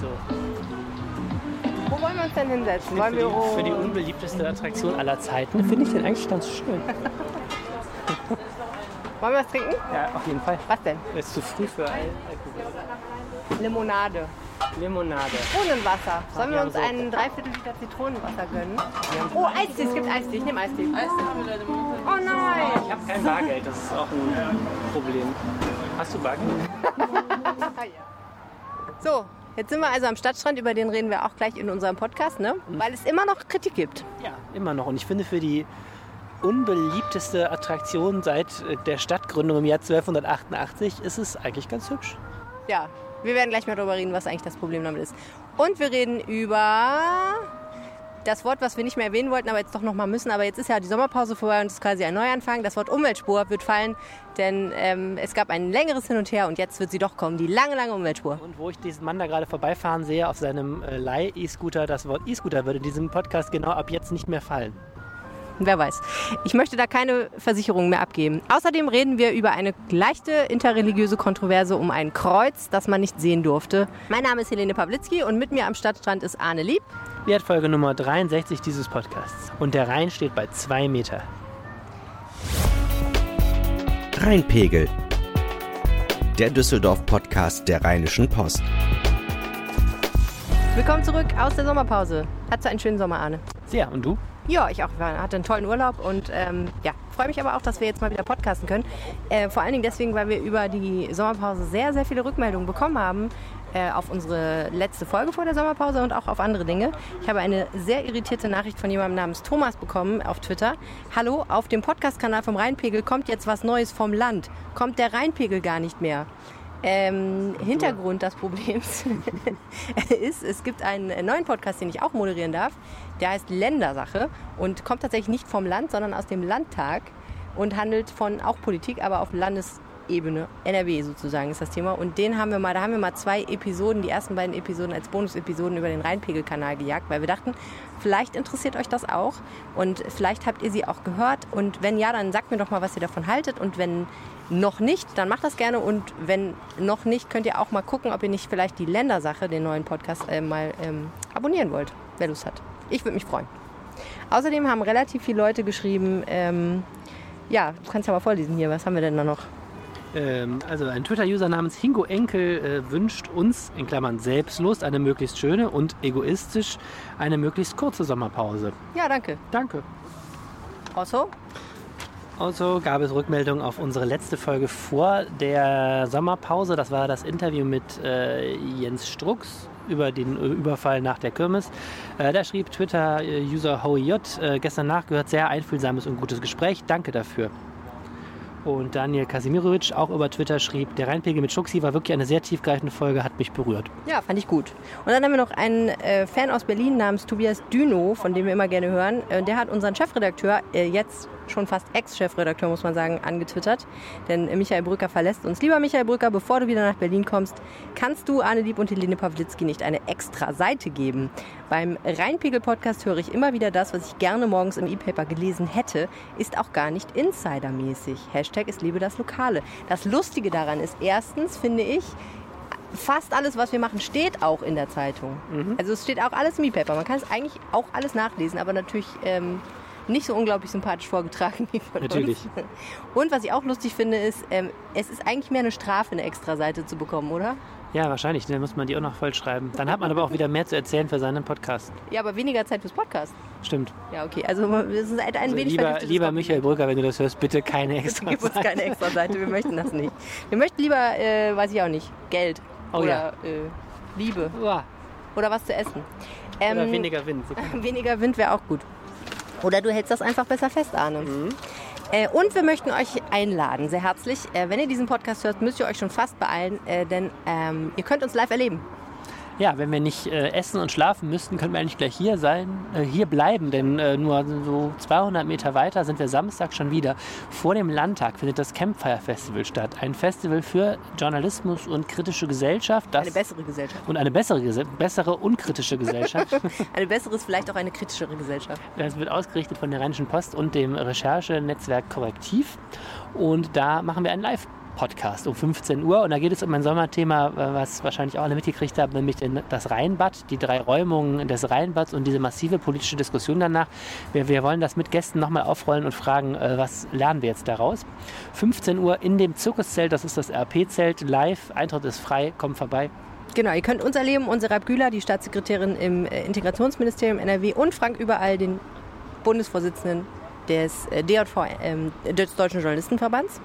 so. Wo wollen wir uns denn hinsetzen? Wollen Für wir die, für die unbeliebteste Attraktion aller Zeiten finde ich den eigentlich ganz schön. wollen wir was trinken? Ja, auf jeden Fall. Was denn? Es ist zu früh für Al Alkohol. Limonade. Limonade. Zitronenwasser. Sollen wir wir uns haben so- einen Dreiviertel Liter Zitronenwasser gönnen? Oh, Eistee. Es gibt Eistee. Ich nehme Eistee. Oh nein. Ich habe kein Bargeld, das ist auch ein Problem. Hast du Bargeld? So, jetzt sind wir also am Stadtstrand. Über den reden wir auch gleich in unserem Podcast, ne? Weil es immer noch Kritik gibt. Ja, immer noch. Und ich finde für die unbeliebteste Attraktion seit äh, der Stadtgründung im Jahr 1288 ist es eigentlich ganz hübsch. Ja, wir werden gleich mal darüber reden, was eigentlich das Problem damit ist. Und wir reden über das Wort, was wir nicht mehr erwähnen wollten, aber jetzt doch noch mal müssen. Aber jetzt ist ja die Sommerpause vorbei und es ist quasi ein Neuanfang. Das Wort Umweltspur wird fallen, denn ähm, es gab ein längeres Hin und Her und jetzt wird sie doch kommen. Die lange, lange Umweltspur. Und wo ich diesen Mann da gerade vorbeifahren sehe auf seinem äh, Leih-E-Scooter, das Wort E-Scooter würde in diesem Podcast genau ab jetzt nicht mehr fallen. Wer weiß. Ich möchte da keine Versicherung mehr abgeben. Außerdem reden wir über eine leichte interreligiöse Kontroverse um ein Kreuz, das man nicht sehen durfte. Mein Name ist Helene Pawlitzki und mit mir am Stadtstrand ist Arne Lieb. Wertfolge Nummer 63 dieses Podcasts. Und der Rhein steht bei zwei Meter. Rheinpegel. Der Düsseldorf-Podcast der Rheinischen Post. Willkommen zurück aus der Sommerpause. Hattest du einen schönen Sommer, Arne? Sehr, und du? Ja, ich auch. Ich hatte einen tollen Urlaub und ähm, ja, freue mich aber auch, dass wir jetzt mal wieder podcasten können. Äh, vor allen Dingen deswegen, weil wir über die Sommerpause sehr, sehr viele Rückmeldungen bekommen haben äh, auf unsere letzte Folge vor der Sommerpause und auch auf andere Dinge. Ich habe eine sehr irritierte Nachricht von jemandem namens Thomas bekommen auf Twitter. Hallo, auf dem Podcast-Kanal vom Rheinpegel kommt jetzt was Neues vom Land. Kommt der Rheinpegel gar nicht mehr? Ähm, Hintergrund des Problems ist, es gibt einen neuen Podcast, den ich auch moderieren darf. Der heißt Ländersache und kommt tatsächlich nicht vom Land, sondern aus dem Landtag und handelt von auch Politik, aber auf Landesebene. NRW sozusagen ist das Thema. Und den haben wir mal, da haben wir mal zwei Episoden, die ersten beiden Episoden als Bonusepisoden über den Rheinpegel-Kanal gejagt, weil wir dachten, vielleicht interessiert euch das auch und vielleicht habt ihr sie auch gehört. Und wenn ja, dann sagt mir doch mal, was ihr davon haltet. Und wenn noch nicht, dann macht das gerne. Und wenn noch nicht, könnt ihr auch mal gucken, ob ihr nicht vielleicht die Ländersache, den neuen Podcast, äh, mal ähm, abonnieren wollt, wer Lust hat. Ich würde mich freuen. Außerdem haben relativ viele Leute geschrieben, ähm, ja, du kannst ja mal vorlesen hier, was haben wir denn da noch? Ähm, also ein Twitter-User namens Hingo Enkel äh, wünscht uns, in Klammern selbstlos, eine möglichst schöne und egoistisch eine möglichst kurze Sommerpause. Ja, danke. Danke. Also, Also gab es Rückmeldungen auf unsere letzte Folge vor der Sommerpause. Das war das Interview mit äh, Jens Strux über den äh, Überfall nach der Kirmes. Äh, da schrieb Twitter-User Howie J. Äh, gestern nachgehört, sehr einfühlsames und gutes Gespräch. Danke dafür. Und Daniel Kasimirovic auch über Twitter schrieb, der Rheinpegel mit Schuxi war wirklich eine sehr tiefgreifende Folge, hat mich berührt. ja, fand ich gut. Und dann haben wir noch einen äh, Fan aus Berlin namens Tobias Düno, von dem wir immer gerne hören. Äh, der hat unseren Chefredakteur, äh, jetzt schon fast Ex-Chefredakteur, muss man sagen, angetwittert. Denn äh, Michael Brücker verlässt uns. Lieber Michael Brücker, bevor du wieder nach Berlin kommst, kannst du Arne Lieb und Helene Pawlitzki nicht eine extra Seite geben? Beim Rheinpegel-Podcast höre ich immer wieder das, was ich gerne morgens im E-Paper gelesen hätte, ist auch gar nicht insidermäßig. Hashtag ist Liebe das Lokale. Das Lustige daran ist, erstens finde ich, fast alles, was wir machen, steht auch in der Zeitung. Also es steht auch alles im E-Paper. Man kann es eigentlich auch alles nachlesen, aber natürlich ähm, nicht so unglaublich sympathisch vorgetragen wie von Natürlich. uns. Und was ich auch lustig finde, ist, ähm, es ist eigentlich mehr eine Strafe, eine Extra-Seite zu bekommen, oder? Ja, wahrscheinlich. Dann muss man die auch noch voll schreiben. Dann hat man aber auch wieder mehr zu erzählen für seinen Podcast. Ja, aber weniger Zeit fürs Podcast. Stimmt. Ja, okay. Also es ist ein, Also wenig lieber, lieber. Michael Brücker, wenn du das hörst, bitte keine extra gib uns keine extra Seite, wir möchten das nicht. Wir möchten lieber, äh, weiß ich auch nicht, Geld Oh oder ja. äh, Liebe Uah, oder was zu essen. Oder Ähm, weniger Wind. Weniger Wind wäre auch gut. Oder du hältst das einfach besser fest, Arne. Äh, und wir möchten euch einladen, sehr herzlich. Äh, wenn ihr diesen Podcast hört, müsst ihr euch schon fast beeilen, äh, denn ähm, ihr könnt uns live erleben. Ja, wenn wir nicht äh, essen und schlafen müssten, könnten wir eigentlich gleich hier sein, äh, hier bleiben, denn äh, nur so 200 Meter weiter sind wir Samstag schon wieder. Vor dem Landtag findet das Campfire Festival statt. Ein Festival für Journalismus und kritische Gesellschaft. Das Eine bessere Gesellschaft. und eine bessere, bessere unkritische Gesellschaft. Eine bessere ist vielleicht auch eine kritischere Gesellschaft. Das wird ausgerichtet von der Rheinischen Post und dem Recherchenetzwerk Korrektiv. Und da machen wir einen Podcast um 15 Uhr. Und da geht es um ein Sommerthema, was wahrscheinlich auch alle mitgekriegt haben, nämlich das Rheinbad, die drei Räumungen des Rheinbads und diese massive politische Diskussion danach. Wir, wir wollen das mit Gästen nochmal aufrollen und fragen, äh, was lernen wir jetzt daraus. 15 Uhr in dem Zirkuszelt, das ist das RP-Zelt, live, Eintritt ist frei, kommt vorbei. Genau, ihr könnt uns erleben, unsere Abgüler, die Staatssekretärin im äh, Integrationsministerium NRW und Frank Überall, den Bundesvorsitzenden des äh, DJV, ähm, des Deutschen Journalistenverbands.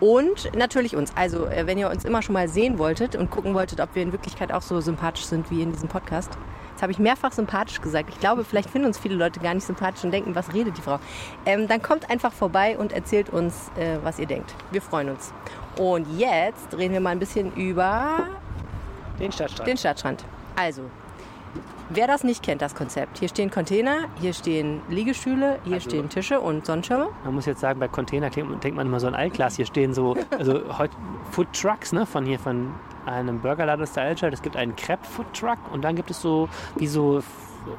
Und natürlich uns. Also, äh, wenn ihr uns immer schon mal sehen wolltet und gucken wolltet, ob wir in Wirklichkeit auch so sympathisch sind wie in diesem Podcast. Das habe ich mehrfach sympathisch gesagt. Ich glaube, vielleicht finden uns viele Leute gar nicht sympathisch und denken, was redet die Frau. Ähm, dann kommt einfach vorbei und erzählt uns, äh, was ihr denkt. Wir freuen uns. Und jetzt reden wir mal ein bisschen über den Stadtstrand. Den Stadtstrand. Also, wer das nicht kennt, das Konzept. Hier stehen Container, hier stehen Liegestühle, hier also, stehen Tische und Sonnenschirme. Man muss jetzt sagen, bei Container denkt man immer so an Altglas. Hier stehen so also Food Trucks ne, von hier von einem Burgerladen Style Es gibt einen Crepe Food Truck und dann gibt es so wie so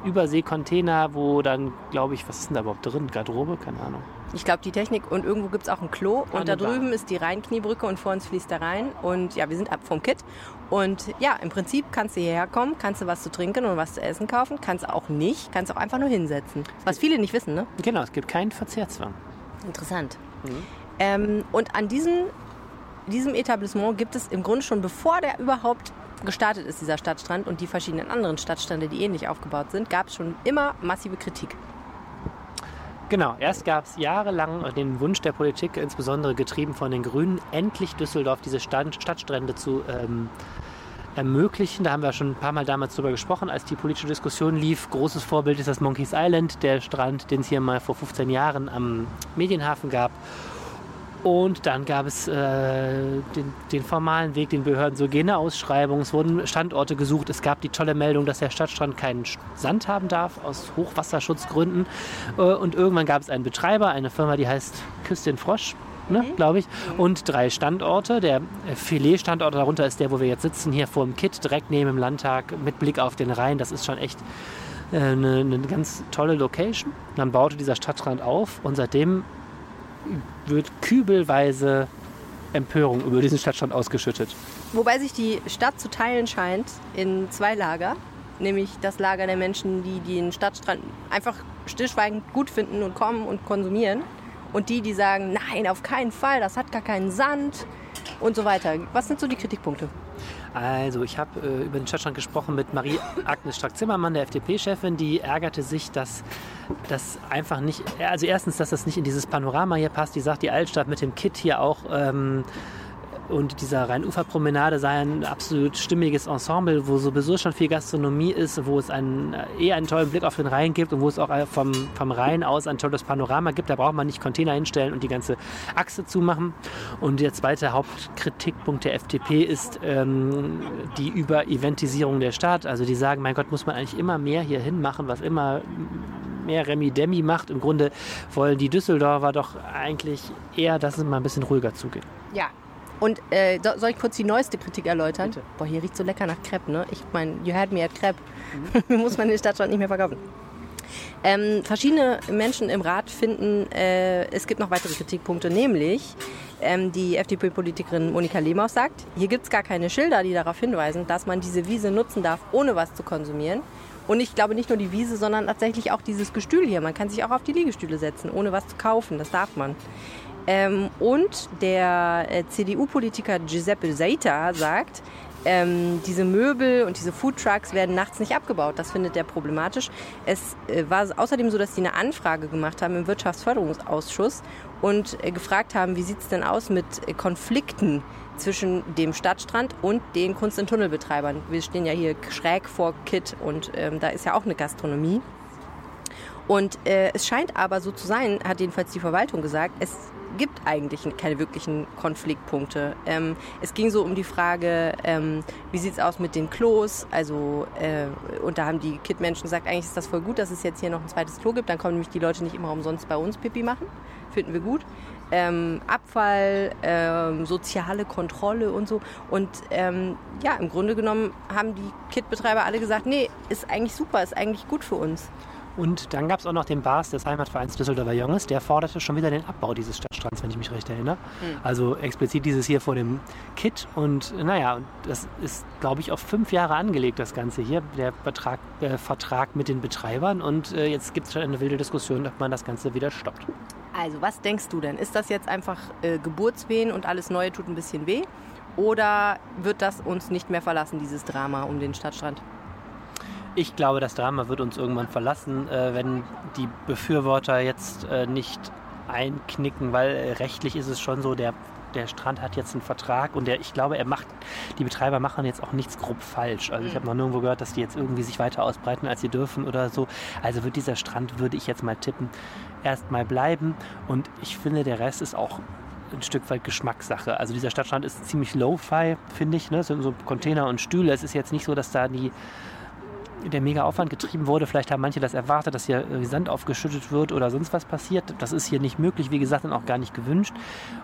Überseekontainer, wo dann, glaube ich, was ist denn da überhaupt drin? Garderobe? Keine Ahnung. Ich glaube, die Technik und irgendwo gibt es auch ein Klo. Und da drüben ist die Rheinkniebrücke und vor uns fließt der Rhein. Und ja, wir sind ab vom Kit. Und ja, im Prinzip kannst du hierher kommen, kannst du was zu trinken und was zu essen kaufen, kannst auch nicht, kannst auch einfach nur hinsetzen. Was viele nicht wissen, ne? Genau, es gibt keinen Verzehrzwang. Interessant. Mhm. Ähm, und an diesem, diesem Etablissement gibt es im Grunde schon, bevor der überhaupt gestartet ist, dieser Stadtstrand und die verschiedenen anderen Stadtstrände, die ähnlich aufgebaut sind, gab es schon immer massive Kritik. Genau, erst gab es jahrelang den Wunsch der Politik, insbesondere getrieben von den Grünen, endlich Düsseldorf diese Stadtstrände zu ähm, ermöglichen. Da haben wir schon ein paar Mal damals drüber gesprochen, als die politische Diskussion lief. Großes Vorbild ist das Monkeys Island, der Strand, den es hier mal vor 15 Jahren am Medienhafen gab. Und dann gab es äh, den, den, formalen Weg, den Behörden so gehen Ausschreibungen. Es wurden Standorte gesucht. Es gab die tolle Meldung, dass der Stadtstrand keinen Sand haben darf aus Hochwasserschutzgründen. Äh, und irgendwann gab es einen Betreiber, eine Firma, die heißt Küstin Frosch. Ne, mhm. glaube ich. Und drei Standorte. Der Filet-Standort darunter ist der, wo wir jetzt sitzen, hier vor dem Kit, direkt neben dem Landtag, mit Blick auf den Rhein. Das ist schon echt äh, eine, eine ganz tolle Location. Dann baute dieser Stadtrand auf und seitdem wird kübelweise Empörung über diesen Stadtstrand ausgeschüttet. Wobei sich die Stadt zu teilen scheint in zwei Lager. Nämlich das Lager der Menschen, die den Stadtstrand einfach stillschweigend gut finden und kommen und konsumieren. Und die, die sagen, nein, auf keinen Fall, das hat gar keinen Sand und so weiter. Was sind so die Kritikpunkte? Also, ich habe äh, über den Stadtstrand gesprochen mit Marie-Agnes Strack-Zimmermann, der FDP-Chefin, die ärgerte sich, dass das einfach nicht, also erstens, dass das nicht in dieses Panorama hier passt. Die sagt, die Altstadt mit dem Kit hier auch. Ähm, und dieser Rheinuferpromenade sei ein absolut stimmiges Ensemble, wo sowieso schon viel Gastronomie ist, wo es einen, äh, eher einen tollen Blick auf den Rhein gibt und wo es auch äh, vom, vom Rhein aus ein tolles Panorama gibt. Da braucht man nicht Container hinstellen und die ganze Achse zumachen. Und der zweite Hauptkritikpunkt der FDP ist ähm, die Übereventisierung der Stadt. Also die sagen, mein Gott, muss man eigentlich immer mehr hier hinmachen, was immer mehr Remi-Demi macht. Im Grunde wollen die Düsseldorfer doch eigentlich eher, dass es mal ein bisschen ruhiger zugeht. Ja, und äh, soll ich kurz die neueste Kritik erläutern? Bitte. Boah, hier riecht so lecker nach Crepe, ne? Ich meine, you had me at Crepe. Mhm. Muss man in der Stadtstadt nicht mehr verkaufen. Ähm, verschiedene Menschen im Rat finden, äh, es gibt noch weitere Kritikpunkte, nämlich ähm, die FDP-Politikerin Monika Lehmaus sagt, hier gibt es gar keine Schilder, die darauf hinweisen, dass man diese Wiese nutzen darf, ohne was zu konsumieren. Und ich glaube nicht nur die Wiese, sondern tatsächlich auch dieses Gestühl hier. Man kann sich auch auf die Liegestühle setzen, ohne was zu kaufen. Das darf man. Ähm, und der äh, CDU-Politiker Giuseppe Seita sagt, ähm, diese Möbel und diese Foodtrucks werden nachts nicht abgebaut. Das findet er problematisch. Es äh, war außerdem so, dass die eine Anfrage gemacht haben im Wirtschaftsförderungsausschuss und äh, gefragt haben, wie sieht es denn aus mit äh, Konflikten zwischen dem Stadtstrand und den Kunst- und Tunnelbetreibern. Wir stehen ja hier schräg vor Kit und ähm, da ist ja auch eine Gastronomie. Und äh, es scheint aber so zu sein, hat jedenfalls die Verwaltung gesagt, es gibt eigentlich keine wirklichen Konfliktpunkte. Ähm, es ging so um die Frage, ähm, wie sieht es aus mit den Klos? Also, äh, und da haben die Kid-Menschen gesagt, eigentlich ist das voll gut, dass es jetzt hier noch ein zweites Klo gibt. Dann kommen nämlich die Leute nicht immer umsonst bei uns Pipi machen. Finden wir gut. Ähm, Abfall, ähm, soziale Kontrolle und so. Und ähm, ja, im Grunde genommen haben die Kit-Betreiber alle gesagt, nee, ist eigentlich super, ist eigentlich gut für uns. Und dann gab es auch noch den Bars des Heimatvereins Düsseldorfer Junges, der forderte schon wieder den Abbau dieses Stadtstrands, wenn ich mich recht erinnere. Mhm. Also explizit dieses hier vor dem Kit. Und naja, das ist, glaube ich, auf fünf Jahre angelegt, das Ganze hier, der Betrag, äh, Vertrag mit den Betreibern. Und äh, jetzt gibt es schon eine wilde Diskussion, ob man das Ganze wieder stoppt. Also, was denkst du denn? Ist das jetzt einfach äh, Geburtswehen und alles Neue tut ein bisschen weh? Oder wird das uns nicht mehr verlassen, dieses Drama um den Stadtstrand? Ich glaube, das Drama wird uns irgendwann verlassen, äh, wenn die Befürworter jetzt äh, nicht einknicken, weil äh, rechtlich ist es schon so, der, der Strand hat jetzt einen Vertrag und der, ich glaube, er macht, die Betreiber machen jetzt auch nichts grob falsch. Also ich habe noch nirgendwo gehört, dass die jetzt irgendwie sich weiter ausbreiten, als sie dürfen oder so. Also wird dieser Strand, würde ich jetzt mal tippen, erstmal bleiben. Und ich finde, der Rest ist auch ein Stück weit Geschmackssache. Also dieser Stadtstrand ist ziemlich low-fi, finde ich. Ne? So, so Container und Stühle. Es ist jetzt nicht so, dass da die der mega Aufwand getrieben wurde. Vielleicht haben manche das erwartet, dass hier Sand aufgeschüttet wird oder sonst was passiert. Das ist hier nicht möglich, wie gesagt, und auch gar nicht gewünscht.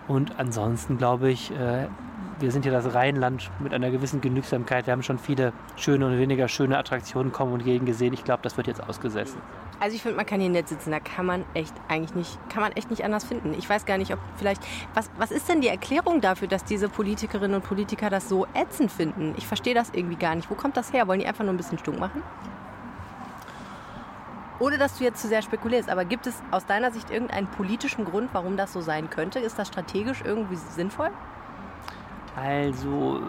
Und ansonsten glaube ich, äh, wir sind hier das Rheinland mit einer gewissen Genügsamkeit. Wir haben schon viele schöne und weniger schöne Attraktionen kommen und gegen gesehen. Ich glaube, das wird jetzt ausgesessen. Also ich finde, man kann hier nett sitzen. Da kann man echt eigentlich nicht, kann man echt nicht anders finden. Ich weiß gar nicht, ob vielleicht, was, was ist denn die Erklärung dafür, dass diese Politikerinnen und Politiker das so ätzend finden? Ich verstehe das irgendwie gar nicht. Wo kommt das her? Wollen die einfach nur ein bisschen stunk machen? Ohne dass du jetzt zu sehr spekulierst, aber gibt es aus deiner Sicht irgendeinen politischen Grund, warum das so sein könnte? Ist das strategisch irgendwie sinnvoll? Also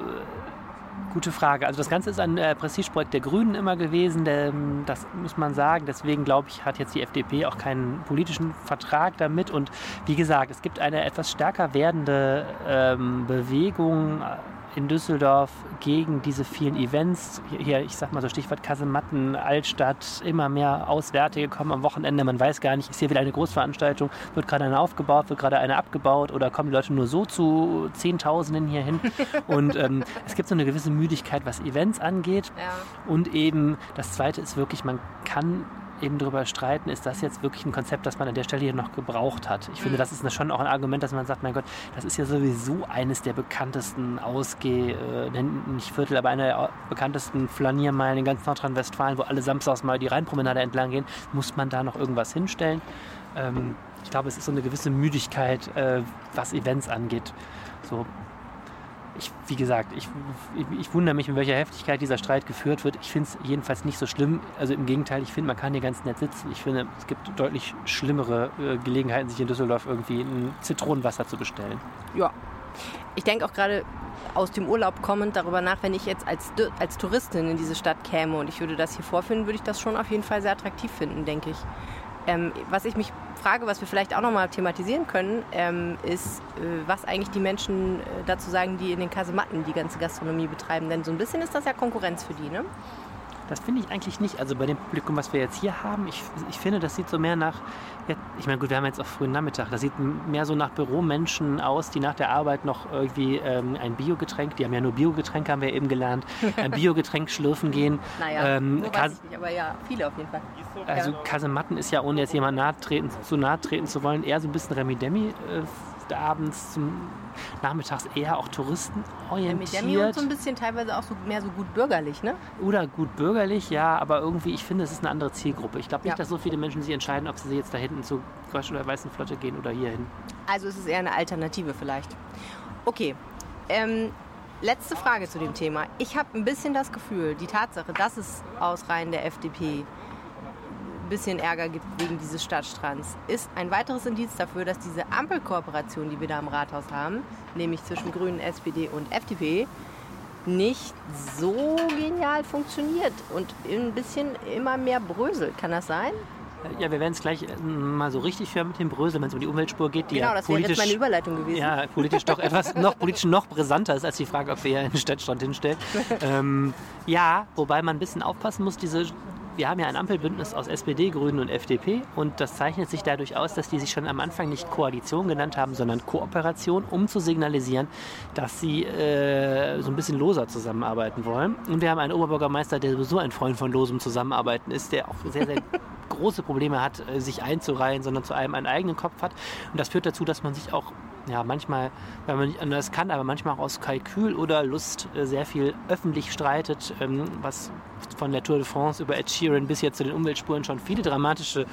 Gute Frage. Also das Ganze ist ein äh, Prestigeprojekt der Grünen immer gewesen. Ähm, das muss man sagen. Deswegen glaube ich, hat jetzt die FDP auch keinen politischen Vertrag damit. Und wie gesagt, es gibt eine etwas stärker werdende ähm, Bewegung in Düsseldorf gegen diese vielen Events. Hier, ich sag mal so Stichwort Kasematten, Altstadt, immer mehr Auswärtige kommen am Wochenende. Man weiß gar nicht, ist hier wieder eine Großveranstaltung, wird gerade eine aufgebaut, wird gerade eine abgebaut oder kommen die Leute nur so zu Zehntausenden hier hin? Und ähm, es gibt so eine gewisse Müdigkeit, was Events angeht. Ja. Und eben das Zweite ist wirklich, man kann eben darüber streiten, ist das jetzt wirklich ein Konzept, das man an der Stelle hier noch gebraucht hat. Ich finde, mhm. das ist schon auch ein Argument, dass man sagt, mein Gott, das ist ja sowieso eines der bekanntesten Ausgeh, äh, nicht Viertel, aber einer der bekanntesten Flaniermeilen in ganz Nordrhein-Westfalen, wo alle samstags mal die Rheinpromenade entlang gehen. Muss man da noch irgendwas hinstellen? Ähm, ich glaube, es ist so eine gewisse Müdigkeit, äh, was Events angeht. So, ich, wie gesagt, ich, ich, ich, wundere mich, mit welcher Heftigkeit dieser Streit geführt wird. Ich finde es jedenfalls nicht so schlimm. Also im Gegenteil, ich finde, man kann hier ganz nett sitzen. Ich finde, es gibt deutlich schlimmere äh, Gelegenheiten, sich in Düsseldorf irgendwie ein Zitronenwasser zu bestellen. Ja. Ich denke auch gerade aus dem Urlaub kommend darüber nach, wenn ich jetzt als, als Touristin in diese Stadt käme und ich würde das hier vorfinden, würde ich das schon auf jeden Fall sehr attraktiv finden, denke ich. Ähm, was ich mich frage, was wir vielleicht auch nochmal thematisieren können, ähm, ist, äh, was eigentlich die Menschen äh, dazu sagen, die in den Kasematten die ganze Gastronomie betreiben. Denn so ein bisschen ist das ja Konkurrenz für die, ne? Das finde ich eigentlich nicht. Also bei dem Publikum, was wir jetzt hier haben, ich, ich finde, das sieht so mehr nach, ich meine, gut, wir haben jetzt auch frühen Nachmittag, das sieht mehr so nach Büromenschen aus, die nach der Arbeit noch irgendwie ähm, ein Biogetränk, die haben ja nur Biogetränke, haben wir eben gelernt, ein Biogetränk schlürfen gehen. Naja, ähm, nur weiß ich nicht, aber ja, viele auf jeden Fall. Also Kasematten ist ja, ohne jetzt jemand nahe treten, zu nahe treten zu wollen, eher so ein bisschen Remi-Demi. Äh, abends zum nachmittags eher auch Touristen orientiert. Ja, und so ein bisschen teilweise auch so mehr so gut bürgerlich, ne? Oder gut bürgerlich, ja, aber irgendwie, ich finde, es ist eine andere Zielgruppe. Ich glaube nicht, ja. dass so viele Menschen sich entscheiden, ob sie jetzt da hinten zur Quatsch oder Weißen Flotte gehen oder hier hin. Also es ist eher eine Alternative vielleicht. Okay. Ähm, letzte Frage zu dem Thema. Ich habe ein bisschen das Gefühl, die Tatsache, dass es aus Reihen der FDP bisschen Ärger gibt wegen dieses Stadtstrands, ist ein weiteres Indiz dafür, dass diese Ampelkooperation, die wir da im Rathaus haben, nämlich zwischen Grünen, SPD und FDP, nicht so genial funktioniert und ein bisschen immer mehr bröselt. Kann das sein? Ja, wir werden es gleich äh, mal so richtig hören mit dem Brösel, wenn es um die Umweltspur geht. Die genau, ja das wäre jetzt meine Überleitung gewesen. Ja, politisch doch etwas noch, politisch noch brisanter ist als die Frage, ob wir hier einen Stadtstrand hinstellen. ähm, ja, wobei man ein bisschen aufpassen muss, diese wir haben ja ein Ampelbündnis aus SPD, Grünen und FDP und das zeichnet sich dadurch aus, dass die sich schon am Anfang nicht Koalition genannt haben, sondern Kooperation, um zu signalisieren, dass sie äh, so ein bisschen loser zusammenarbeiten wollen. Und wir haben einen Oberbürgermeister, der sowieso ein Freund von losem Zusammenarbeiten ist, der auch sehr, sehr große Probleme hat, äh, sich einzureihen, sondern zu einem einen eigenen Kopf hat. Und das führt dazu, dass man sich auch ja, manchmal, wenn man nicht anders kann, aber manchmal auch aus Kalkül oder Lust äh, sehr viel öffentlich streitet, ähm, was von der Tour de France über Ed Sheeran bis jetzt zu den Umweltspuren schon viele dramatische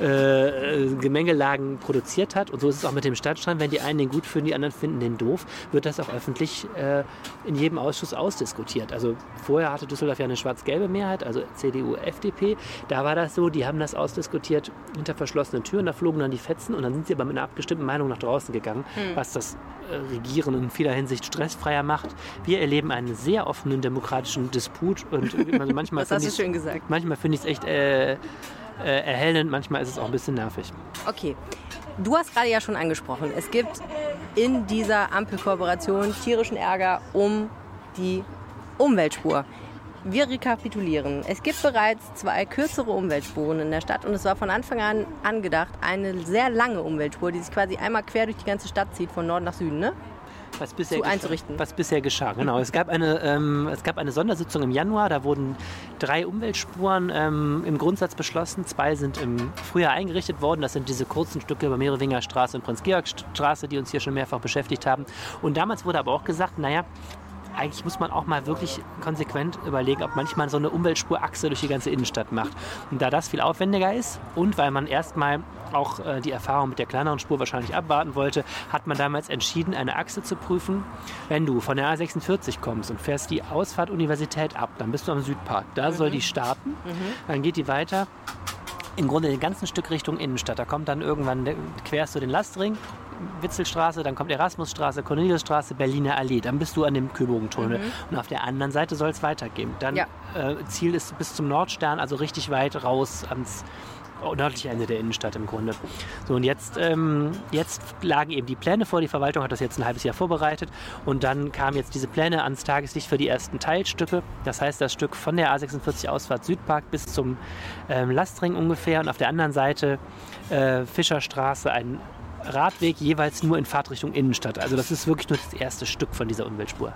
äh, äh, Gemengelagen produziert hat. Und so ist es auch mit dem Stadtstrand. Wenn die einen den gut finden, die anderen finden den doof, wird das auch öffentlich äh, in jedem Ausschuss ausdiskutiert. Also vorher hatte Düsseldorf ja eine schwarz-gelbe Mehrheit, also CDU, FDP. Da war das so, die haben das ausdiskutiert hinter verschlossenen Türen, da flogen dann die Fetzen und dann sind sie aber mit einer abgestimmten Meinung nach draußen gegangen, Hm. was das äh, Regieren in vieler Hinsicht stressfreier macht. Wir erleben einen sehr offenen demokratischen Disput und also manchmal Das hast finde du ich schön gesagt. manchmal finde ich es echt äh, äh, erhellend, manchmal ist es auch ein bisschen nervig. Okay. Du hast gerade ja schon angesprochen, es gibt in dieser Ampelkooperation tierischen Ärger um die Umweltspur. Wir rekapitulieren. Es gibt bereits zwei kürzere Umweltspuren in der Stadt und es war von Anfang an angedacht eine sehr lange Umweltspur, die sich quasi einmal quer durch die ganze Stadt zieht, von Norden nach Süden. Ne? Was bisher, einzurichten. was bisher geschah. Genau. Es gab, eine, ähm, es gab eine Sondersitzung im Januar, da wurden drei Umweltspuren ähm, im Grundsatz beschlossen. Zwei sind im Frühjahr eingerichtet worden. Das sind diese kurzen Stücke über Merowinger Straße und Prinz-Georg-Straße, die uns hier schon mehrfach beschäftigt haben. Und damals wurde aber auch gesagt, naja, eigentlich muss man auch mal wirklich konsequent überlegen, ob manchmal so eine Umweltspurachse durch die ganze Innenstadt macht. Und da das viel aufwendiger ist und weil man erstmal auch äh, die Erfahrung mit der kleineren Spur wahrscheinlich abwarten wollte, hat man damals entschieden, eine Achse zu prüfen. Wenn du von der A46 kommst und fährst die Ausfahrt Universität ab, dann bist du am Südpark. Da soll die starten. Dann geht die weiter im Grunde ein ganzen Stück Richtung Innenstadt. Da kommt dann irgendwann, querst du den Lastring, Witzelstraße, dann kommt Erasmusstraße, Corneliusstraße, Berliner Allee. Dann bist du an dem Kühlbogentunnel. Und auf der anderen Seite soll es weitergehen. Dann Ja. äh, Ziel ist bis zum Nordstern, also richtig weit raus ans nördliche Ende der Innenstadt im Grunde. So, und jetzt, ähm, jetzt lagen eben die Pläne vor. Die Verwaltung hat das jetzt ein halbes Jahr vorbereitet. Und dann kamen jetzt diese Pläne ans Tageslicht für die ersten Teilstücke. Das heißt, das Stück von der A46 Ausfahrt Südpark bis zum ähm, Lastring ungefähr. Und auf der anderen Seite äh, Fischerstraße ein Radweg jeweils nur in Fahrtrichtung Innenstadt. Also das ist wirklich nur das erste Stück von dieser Umweltspur.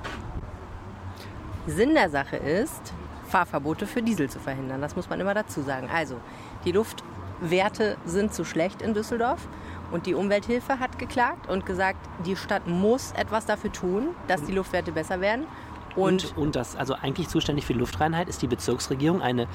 Sinn der Sache ist, Fahrverbote für Diesel zu verhindern. Das muss man immer dazu sagen. Also, die Luftwerte sind zu schlecht in Düsseldorf und die Umwelthilfe hat geklagt und gesagt, die Stadt muss etwas dafür tun, dass die Luftwerte besser werden. Und, Und, und das, also eigentlich zuständig für die Luftreinheit ist die Bezirksregierung, eine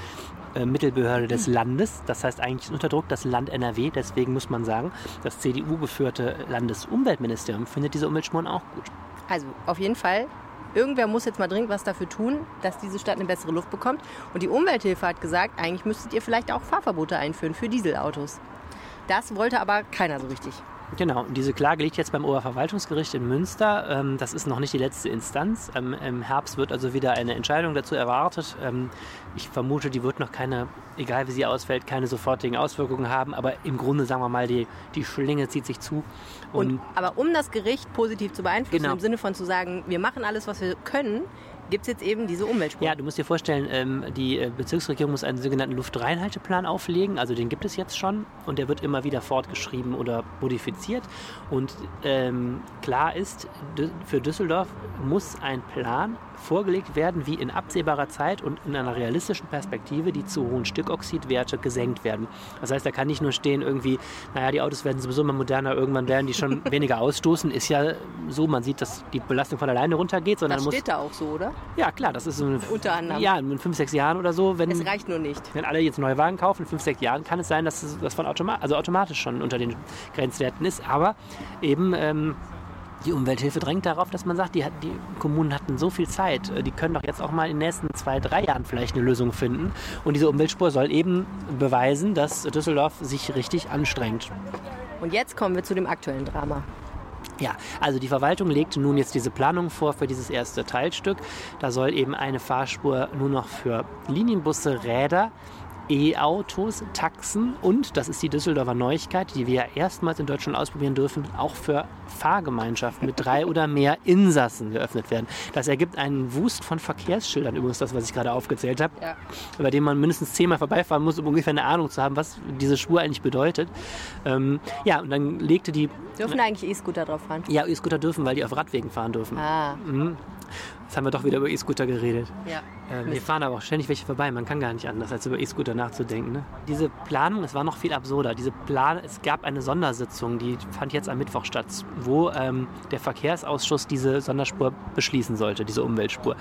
äh, Mittelbehörde des Landes. Das heißt eigentlich ist unter Druck das Land NRW. Deswegen muss man sagen, das CDU-geführte Landesumweltministerium findet diese Umweltspuren auch gut. also auf jeden Fall, irgendwer muss jetzt mal dringend was dafür tun, dass diese Stadt eine bessere Luft bekommt. Und die Umwelthilfe hat gesagt, eigentlich müsstet ihr vielleicht auch Fahrverbote einführen für Dieselautos. Das wollte aber keiner so richtig. Genau, diese Klage liegt jetzt beim Oberverwaltungsgericht in Münster. Ähm, das ist noch nicht die letzte Instanz. Ähm, Im Herbst wird also wieder eine Entscheidung dazu erwartet. Ähm, ich vermute, die wird noch keine, egal wie sie ausfällt, keine sofortigen Auswirkungen haben. Aber im Grunde, sagen wir mal, die, die Schlinge zieht sich zu. Und, Und, aber um das Gericht positiv zu beeinflussen, Genau. im Sinne von zu sagen, wir machen alles, was wir können, gibt es jetzt eben diese Umweltspur. ja, du musst dir vorstellen, ähm, die äh, Bezirksregierung muss einen sogenannten Luftreinhalteplan auflegen. Also den gibt es jetzt schon und der wird immer wieder fortgeschrieben oder modifiziert. Und ähm, klar ist, für Düsseldorf muss ein Plan vorgelegt werden, wie in absehbarer Zeit und in einer realistischen Perspektive die zu hohen Stickoxidwerte gesenkt werden. Das heißt, da kann nicht nur stehen irgendwie, naja, die Autos werden sowieso immer moderner, irgendwann werden die schon weniger ausstoßen. Ist ja so, man sieht, dass die Belastung von alleine runtergeht, sondern das muss steht da auch so, oder? Ja, klar, das ist so eine, Unter anderem. Ja, in fünf, sechs Jahren oder so, wenn, Es reicht nur nicht. wenn alle jetzt neue Wagen kaufen, in fünf, sechs Jahren kann es sein, dass das von automa also automatisch schon unter den Grenzwerten ist. Aber eben ähm, die Umwelthilfe drängt darauf, dass man sagt, die, die Kommunen hatten so viel Zeit, äh, die können doch jetzt auch mal in den nächsten zwei, drei Jahren vielleicht eine Lösung finden. Und diese Umweltspur soll eben beweisen, dass Düsseldorf sich richtig anstrengt. Und jetzt kommen wir zu dem aktuellen Drama. Ja, also die Verwaltung legte nun jetzt diese Planung vor für dieses erste Teilstück. Da soll eben eine Fahrspur nur noch für Linienbusse, Räder, E-Autos, Taxen und, das ist die Düsseldorfer Neuigkeit, die wir ja erstmals in Deutschland ausprobieren dürfen, auch für Fahrgemeinschaften mit drei oder mehr Insassen geöffnet werden. Das ergibt einen Wust von Verkehrsschildern, übrigens das, was ich gerade aufgezählt habe, Ja. über den man mindestens zehnmal vorbeifahren muss, um ungefähr eine Ahnung zu haben, was diese Spur eigentlich bedeutet. Ähm, ja, und dann legte die Dürfen eigentlich E-Scooter drauf fahren? ja, E-Scooter dürfen, weil die auf Radwegen fahren dürfen. Ah, Mhm. Jetzt haben wir doch wieder über E-Scooter geredet. ja. Äh, wir fahren aber auch ständig welche vorbei. Man kann gar nicht anders, als über E-Scooter nachzudenken. Ne? Diese Planung, es war noch viel absurder. Diese Plan es gab eine Sondersitzung, die fand jetzt am Mittwoch statt, wo ähm, der Verkehrsausschuss diese Sonderspur beschließen sollte, diese Umweltspur.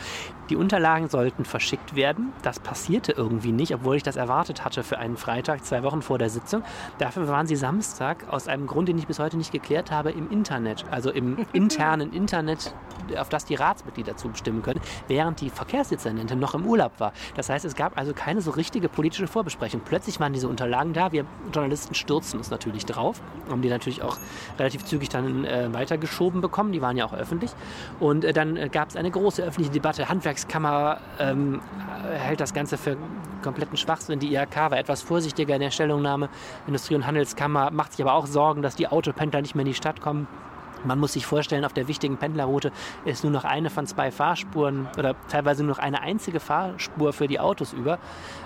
Die Unterlagen sollten verschickt werden. Das passierte irgendwie nicht, obwohl ich das erwartet hatte für einen Freitag, zwei Wochen vor der Sitzung. Dafür waren sie Samstag aus einem Grund, den ich bis heute nicht geklärt habe, im Internet, also im internen Internet, auf das die Ratsmitglieder zubestimmen können, während die Verkehrsdezernentin noch im Urlaub war. Das heißt, es gab also keine so richtige politische Vorbesprechung. Plötzlich waren diese Unterlagen da. Wir Journalisten stürzen uns natürlich drauf, haben die natürlich auch relativ zügig dann äh, weitergeschoben bekommen. Die waren ja auch öffentlich. Und äh, dann äh, gab es eine große öffentliche Debatte. Handwerkskammer ähm, hält das Ganze für kompletten Schwachsinn. Die IHK war etwas vorsichtiger in der Stellungnahme. Industrie- und Handelskammer macht sich aber auch Sorgen, dass die Autopendler nicht mehr in die Stadt kommen. Man muss sich vorstellen, auf der wichtigen Pendlerroute ist nur noch eine von zwei Fahrspuren oder teilweise nur noch eine einzige Fahrspur für die Autos über.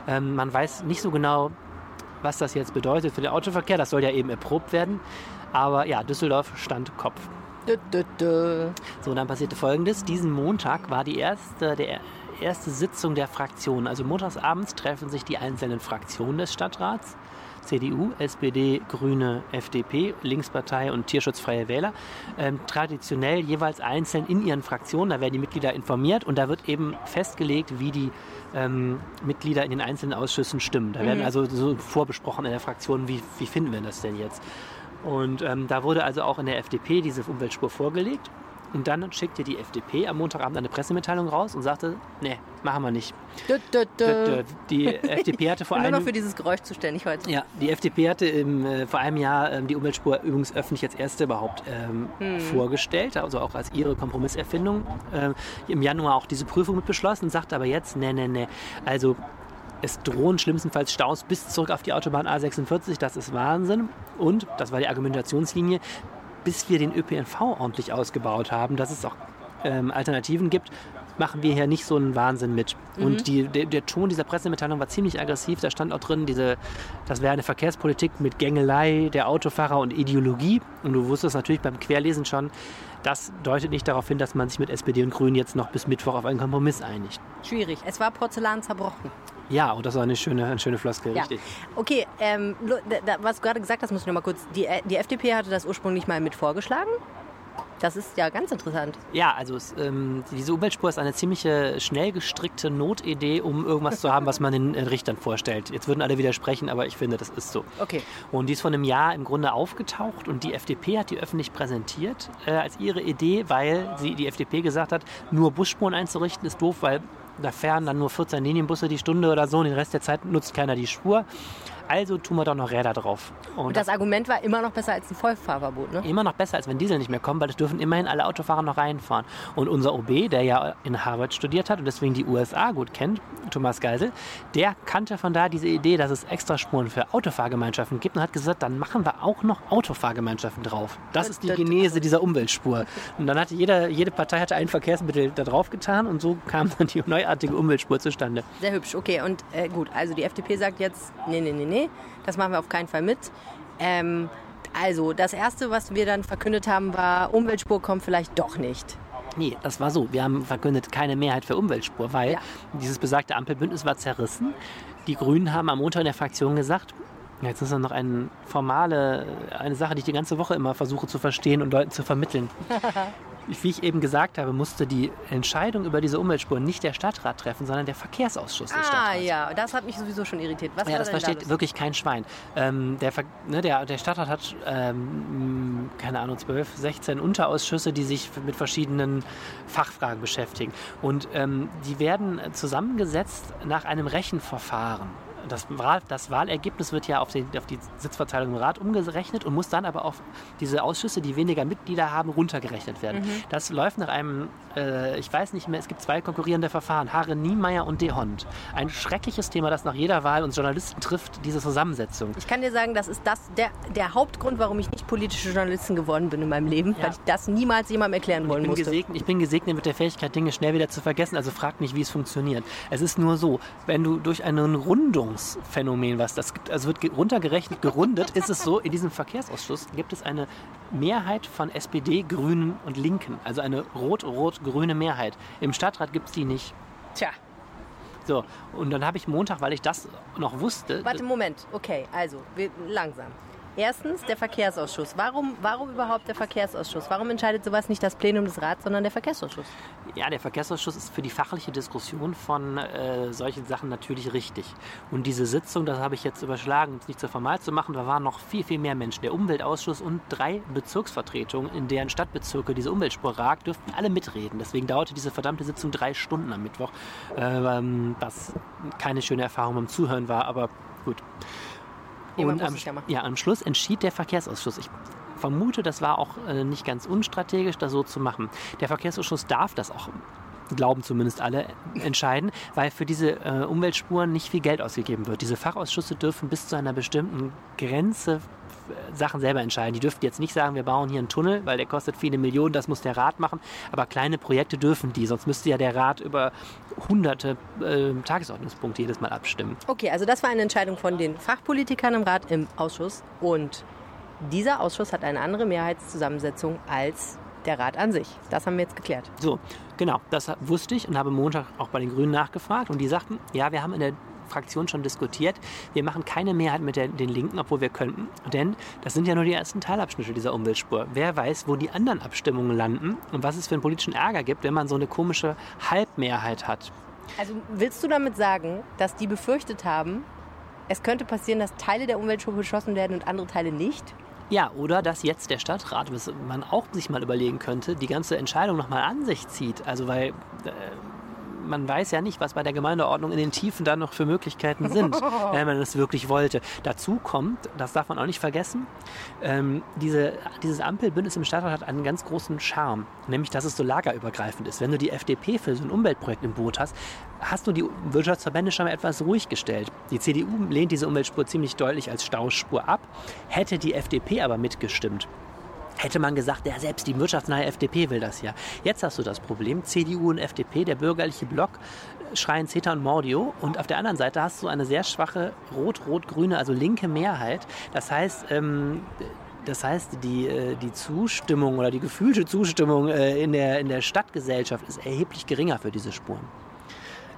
Ähm, man weiß nicht so genau, was das jetzt bedeutet für den Autoverkehr. Das soll ja eben erprobt werden. Aber ja, Düsseldorf stand Kopf. Dö, dö, dö. So, dann passierte Folgendes. Diesen Montag war die erste, der erste Sitzung der Fraktionen. Also montagsabends treffen sich die einzelnen Fraktionen des Stadtrats. CDU, SPD, Grüne, FDP, Linkspartei und Tierschutzfreie Wähler, ähm, traditionell jeweils einzeln in ihren Fraktionen. Da werden die Mitglieder informiert und da wird eben festgelegt, wie die ähm, Mitglieder in den einzelnen Ausschüssen stimmen. Da werden also so vorbesprochen in der Fraktion, wie, wie finden wir das denn jetzt? Und ähm, da wurde also auch in der FDP diese Umweltspur vorgelegt. Und dann schickte die FDP am Montagabend eine Pressemitteilung raus und sagte, nee, machen wir nicht. Dö, dö, dö. Die FDP hatte vor Ich bin nur noch einem für dieses Geräusch zuständig heute. ja, die FDP hatte im, äh, vor einem Jahr ähm, die Umweltspur übrigens öffentlich als erste überhaupt ähm, vorgestellt, also auch als ihre Kompromisserfindung. Ähm, Im Januar auch diese Prüfung mit beschlossen, sagte aber jetzt, nee, nee, nee. Also es drohen schlimmstenfalls Staus bis zurück auf die Autobahn A46, das ist Wahnsinn. Und, das war die Argumentationslinie, bis wir den ÖPNV ordentlich ausgebaut haben, dass es auch ähm, Alternativen gibt, machen wir hier nicht so einen Wahnsinn mit. Und die, der, der Ton dieser Pressemitteilung war ziemlich aggressiv. Da stand auch drin, diese, das wäre eine Verkehrspolitik mit Gängelei der Autofahrer und Ideologie. Und du wusstest natürlich beim Querlesen schon, das deutet nicht darauf hin, dass man sich mit SPD und Grünen jetzt noch bis Mittwoch auf einen Kompromiss einigt. Schwierig. Es war Porzellan zerbrochen. Ja, und das war eine schöne, eine schöne Floskel, Ja. richtig. Okay, ähm, was du gerade gesagt hast, muss ich noch mal kurz. Die, äh, die FDP hatte das ursprünglich mal mit vorgeschlagen. Das ist ja ganz interessant. Ja, also es, ähm, diese Umweltspur ist eine ziemliche schnell gestrickte Notidee, um irgendwas zu haben, was man den äh, Richtern vorstellt. Jetzt würden alle widersprechen, aber ich finde, das ist so. Okay. Und die ist vor einem Jahr im Grunde aufgetaucht und die FDP hat die öffentlich präsentiert äh, als ihre Idee, weil sie die FDP gesagt hat, nur Busspuren einzurichten ist doof, weil da fahren dann nur 14 Linienbusse die Stunde oder so und den Rest der Zeit nutzt keiner die Spur. Also tun wir doch noch Räder drauf. Und, Und das Argument war immer noch besser als ein Vollfahrverbot, ne? immer noch besser, als wenn Diesel nicht mehr kommen, weil es dürfen immerhin alle Autofahrer noch reinfahren. Und unser OB, der ja in Harvard studiert hat und deswegen die USA gut kennt, Thomas Geisel, der kannte von da diese Idee, dass es Extraspuren für Autofahrgemeinschaften gibt und hat gesagt, dann machen wir auch noch Autofahrgemeinschaften drauf. Das ist die Genese dieser Umweltspur. Und dann hatte jeder, jede Partei hatte ein Verkehrsmittel da drauf getan und so kam dann die neuartige Umweltspur zustande. Sehr hübsch, okay. Und äh, gut, also die FDP sagt jetzt, nee, nee, nee, nee, das machen wir auf keinen Fall mit. Ähm, also, das Erste, was wir dann verkündet haben, war, Umweltspur kommt vielleicht doch nicht. Nee, das war so. Wir haben verkündet keine Mehrheit für Umweltspur, weil Ja. dieses besagte Ampelbündnis war zerrissen. Die Grünen haben am Montag in der Fraktion gesagt, jetzt ist noch eine formale, eine Sache, die ich die ganze Woche immer versuche zu verstehen und Leuten zu vermitteln. Wie ich eben gesagt habe, musste die Entscheidung über diese Umweltspur nicht der Stadtrat treffen, sondern der Verkehrsausschuss des Ah Stadtrats. ja, das hat mich sowieso schon irritiert. Was Ja, das da versteht los? wirklich kein Schwein. Ähm, der, ne, der, der Stadtrat hat, ähm, keine Ahnung, 12, 16 Unterausschüsse, die sich mit verschiedenen Fachfragen beschäftigen. Und ähm, die werden zusammengesetzt nach einem Rechenverfahren. Das, das Wahlergebnis wird ja auf, den, auf die Sitzverteilung im Rat umgerechnet und muss dann aber auf diese Ausschüsse, die weniger Mitglieder haben, runtergerechnet werden. Das läuft nach einem, äh, ich weiß nicht mehr, es gibt zwei konkurrierende Verfahren, Haare Niemeyer und Dehond. Ein schreckliches Thema, das nach jeder Wahl uns Journalisten trifft, diese Zusammensetzung. Ich kann dir sagen, das ist das der, der Hauptgrund, warum ich nicht politische Journalistin geworden bin in meinem Leben, Ja. weil ich das niemals jemandem erklären Ich wollen bin, musste. gesegnet, ich bin gesegnet mit der Fähigkeit, Dinge schnell wieder zu vergessen. Also frag nicht, wie es funktioniert. Es ist nur so, wenn du durch ein Rundungsphänomen, was das gibt, also wird ge- runtergerechnet, gerundet, ist es so, in diesem Verkehrsausschuss gibt es eine Mehrheit von SPD, Grünen und Linken. Also eine rot-rot-grüne Mehrheit. Im Stadtrat gibt es die nicht. Tja, So, und dann habe ich Montag, weil ich das noch wusste. Warte, Moment. Okay, also, wir, langsam. Erstens der Verkehrsausschuss. Warum, warum überhaupt der Verkehrsausschuss? Warum entscheidet sowas nicht das Plenum des Rats, sondern der Verkehrsausschuss? Ja, der Verkehrsausschuss ist für die fachliche Diskussion von äh, solchen Sachen natürlich richtig. Und diese Sitzung, das habe ich jetzt überschlagen, um es nicht zu formal zu machen, da waren noch viel, viel mehr Menschen. Der Umweltausschuss und drei Bezirksvertretungen, in deren Stadtbezirke diese Umweltspur ragt, dürften alle mitreden. Deswegen dauerte diese verdammte Sitzung drei Stunden am Mittwoch, äh, was keine schöne Erfahrung beim Zuhören war, aber gut. Und am, ja, ja, am Schluss entschied der Verkehrsausschuss. Ich vermute, das war auch äh, nicht ganz unstrategisch, das so zu machen. Der Verkehrsausschuss darf das auch glauben zumindest alle, entscheiden, weil für diese äh, Umweltspuren nicht viel Geld ausgegeben wird. Diese Fachausschüsse dürfen bis zu einer bestimmten Grenze Sachen selber entscheiden. Die dürften jetzt nicht sagen, wir bauen hier einen Tunnel, weil der kostet viele Millionen, das muss der Rat machen. Aber kleine Projekte dürfen die, sonst müsste ja der Rat über hunderte äh, Tagesordnungspunkte jedes Mal abstimmen. Okay, also das war eine Entscheidung von den Fachpolitikern im Rat im Ausschuss und dieser Ausschuss hat eine andere Mehrheitszusammensetzung als der Rat an sich. Das haben wir jetzt geklärt. So, genau, das wusste ich und habe Montag auch bei den Grünen nachgefragt und die sagten, ja, wir haben in der Fraktion schon diskutiert. Wir machen keine Mehrheit mit der, den Linken, obwohl wir könnten. Denn das sind ja nur die ersten Teilabschnitte dieser Umweltspur. Wer weiß, wo die anderen Abstimmungen landen und was es für einen politischen Ärger gibt, wenn man so eine komische Halbmehrheit hat. Also willst du damit sagen, dass die befürchtet haben, es könnte passieren, dass Teile der Umweltspur beschossen werden und andere Teile nicht? Ja, oder dass jetzt der Stadtrat, was man auch sich mal überlegen könnte, die ganze Entscheidung nochmal an sich zieht. Also weil äh, man weiß ja nicht, was bei der Gemeindeordnung in den Tiefen dann noch für Möglichkeiten sind, wenn man es wirklich wollte. Dazu kommt, das darf man auch nicht vergessen, ähm, diese, dieses Ampelbündnis im Stadtrat hat einen ganz großen Charme, nämlich dass es so lagerübergreifend ist. Wenn du die FDP für so ein Umweltprojekt im Boot hast, hast du die Wirtschaftsverbände schon mal etwas ruhig gestellt. Die CDU lehnt diese Umweltspur ziemlich deutlich als Stauspur ab, hätte die FDP aber mitgestimmt hätte man gesagt, ja, selbst die wirtschaftsnahe FDP will das ja. Jetzt hast du das Problem, CDU und FDP, der bürgerliche Block, schreien CETA und Mordio und auf der anderen Seite hast du eine sehr schwache rot-rot-grüne, also linke Mehrheit. Das heißt, ähm, das heißt, die, äh, die Zustimmung oder die gefühlte Zustimmung äh, in, der, in der Stadtgesellschaft ist erheblich geringer für diese Spuren.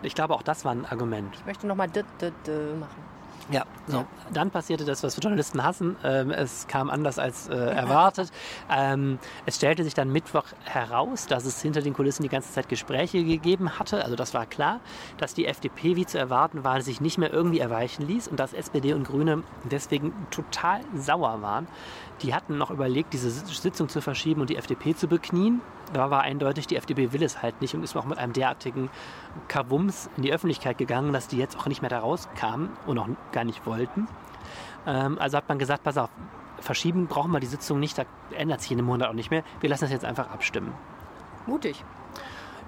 Ich glaube, auch das war ein Argument. Ich möchte nochmal machen. Ja, so. Dann passierte das, was wir Journalisten hassen. Ähm, es kam anders als äh, erwartet. Ähm, es stellte sich dann Mittwoch heraus, dass es hinter den Kulissen die ganze Zeit Gespräche gegeben hatte. Also das war klar, dass die FDP, wie zu erwarten war, sich nicht mehr irgendwie erweichen ließ und dass SPD und Grüne deswegen total sauer waren. Die hatten noch überlegt, diese Sitzung zu verschieben und die FDP zu beknien. Da war eindeutig, die FDP will es halt nicht und ist auch mit einem derartigen Kavums in die Öffentlichkeit gegangen, dass die jetzt auch nicht mehr da rauskamen und auch gar nicht wollten. Ähm, also hat man gesagt, pass auf, verschieben brauchen wir die Sitzung nicht, da ändert sich in einem Monat auch nicht mehr. Wir lassen das jetzt einfach abstimmen. Mutig.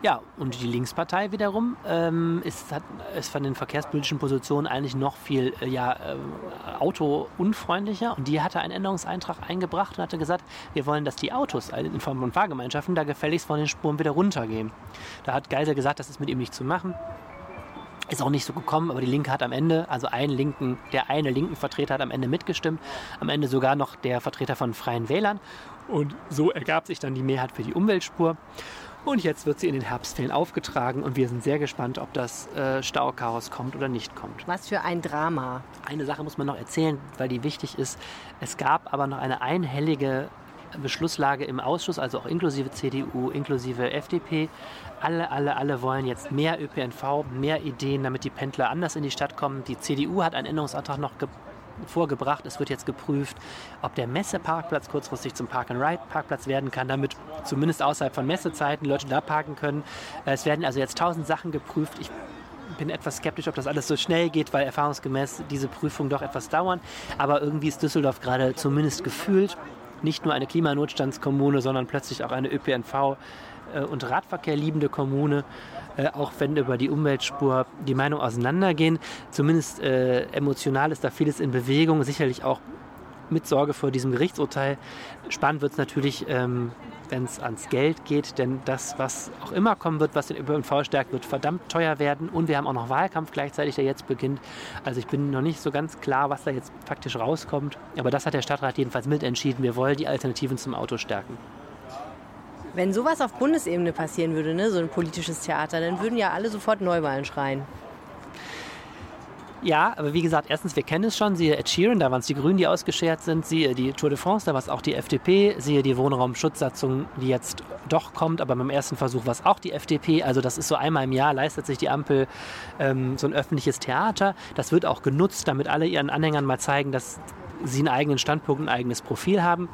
Ja, und die Linkspartei wiederum ähm, ist, hat, ist von den verkehrspolitischen Positionen eigentlich noch viel äh, ja, äh, autounfreundlicher. Und die hatte einen Änderungseintrag eingebracht und hatte gesagt, wir wollen, dass die Autos in Form von Fahrgemeinschaften da gefälligst von den Spuren wieder runtergehen. Da hat Geisel gesagt, das ist mit ihm nicht zu machen. Ist auch nicht so gekommen, aber die Linke hat am Ende, also ein linken, der eine linken Vertreter hat am Ende mitgestimmt, am Ende sogar noch der Vertreter von Freien Wählern. Und so ergab sich dann die Mehrheit für die Umweltspur. Und jetzt wird sie in den Herbstferien aufgetragen und wir sind sehr gespannt, ob das äh, Stauchaos kommt oder nicht kommt. Was für ein Drama. Eine Sache muss man noch erzählen, weil die wichtig ist. Es gab aber noch eine einhellige Beschlusslage im Ausschuss, also auch inklusive CDU, inklusive FDP. Alle, alle, alle wollen jetzt mehr ÖPNV, mehr Ideen, damit die Pendler anders in die Stadt kommen. Die CDU hat einen Änderungsantrag noch vorgebracht. Es wird jetzt geprüft, ob der Messeparkplatz kurzfristig zum Park-and-Ride-Parkplatz werden kann, damit zumindest außerhalb von Messezeiten Leute da parken können. Es werden also jetzt tausend Sachen geprüft. Ich bin etwas skeptisch, ob das alles so schnell geht, weil erfahrungsgemäß diese Prüfungen doch etwas dauern. Aber irgendwie ist Düsseldorf gerade zumindest gefühlt nicht nur eine Klimanotstandskommune, sondern plötzlich auch eine ÖPNV- äh, und Radverkehr liebende Kommune. Äh, auch wenn über die Umweltspur die Meinungen auseinandergehen. Zumindest äh, emotional ist da vieles in Bewegung, sicherlich auch mit Sorge vor diesem Gerichtsurteil. Spannend wird es natürlich, ähm, wenn es ans Geld geht, denn das, was auch immer kommen wird, was den ÖPNV stärkt, wird verdammt teuer werden. Und wir haben auch noch Wahlkampf gleichzeitig, der jetzt beginnt. Also ich bin noch nicht so ganz klar, was da jetzt faktisch rauskommt. Aber das hat der Stadtrat jedenfalls mitentschieden. Wir wollen die Alternativen zum Auto stärken. Wenn sowas auf Bundesebene passieren würde, ne, so ein politisches Theater, dann würden ja alle sofort Neuwahlen schreien. Ja, aber wie gesagt, erstens, wir kennen es schon, siehe Ed Sheeran, da waren es die Grünen, die ausgeschert sind, siehe die Tour de France, da war es auch die FDP, siehe die Wohnraumschutzsatzung, die jetzt doch kommt, aber beim ersten Versuch war es auch die FDP. Also das ist so einmal im Jahr leistet sich die Ampel ähm, so ein öffentliches Theater. Das wird auch genutzt, damit alle ihren Anhängern mal zeigen, dass sie einen eigenen Standpunkt, ein eigenes Profil haben.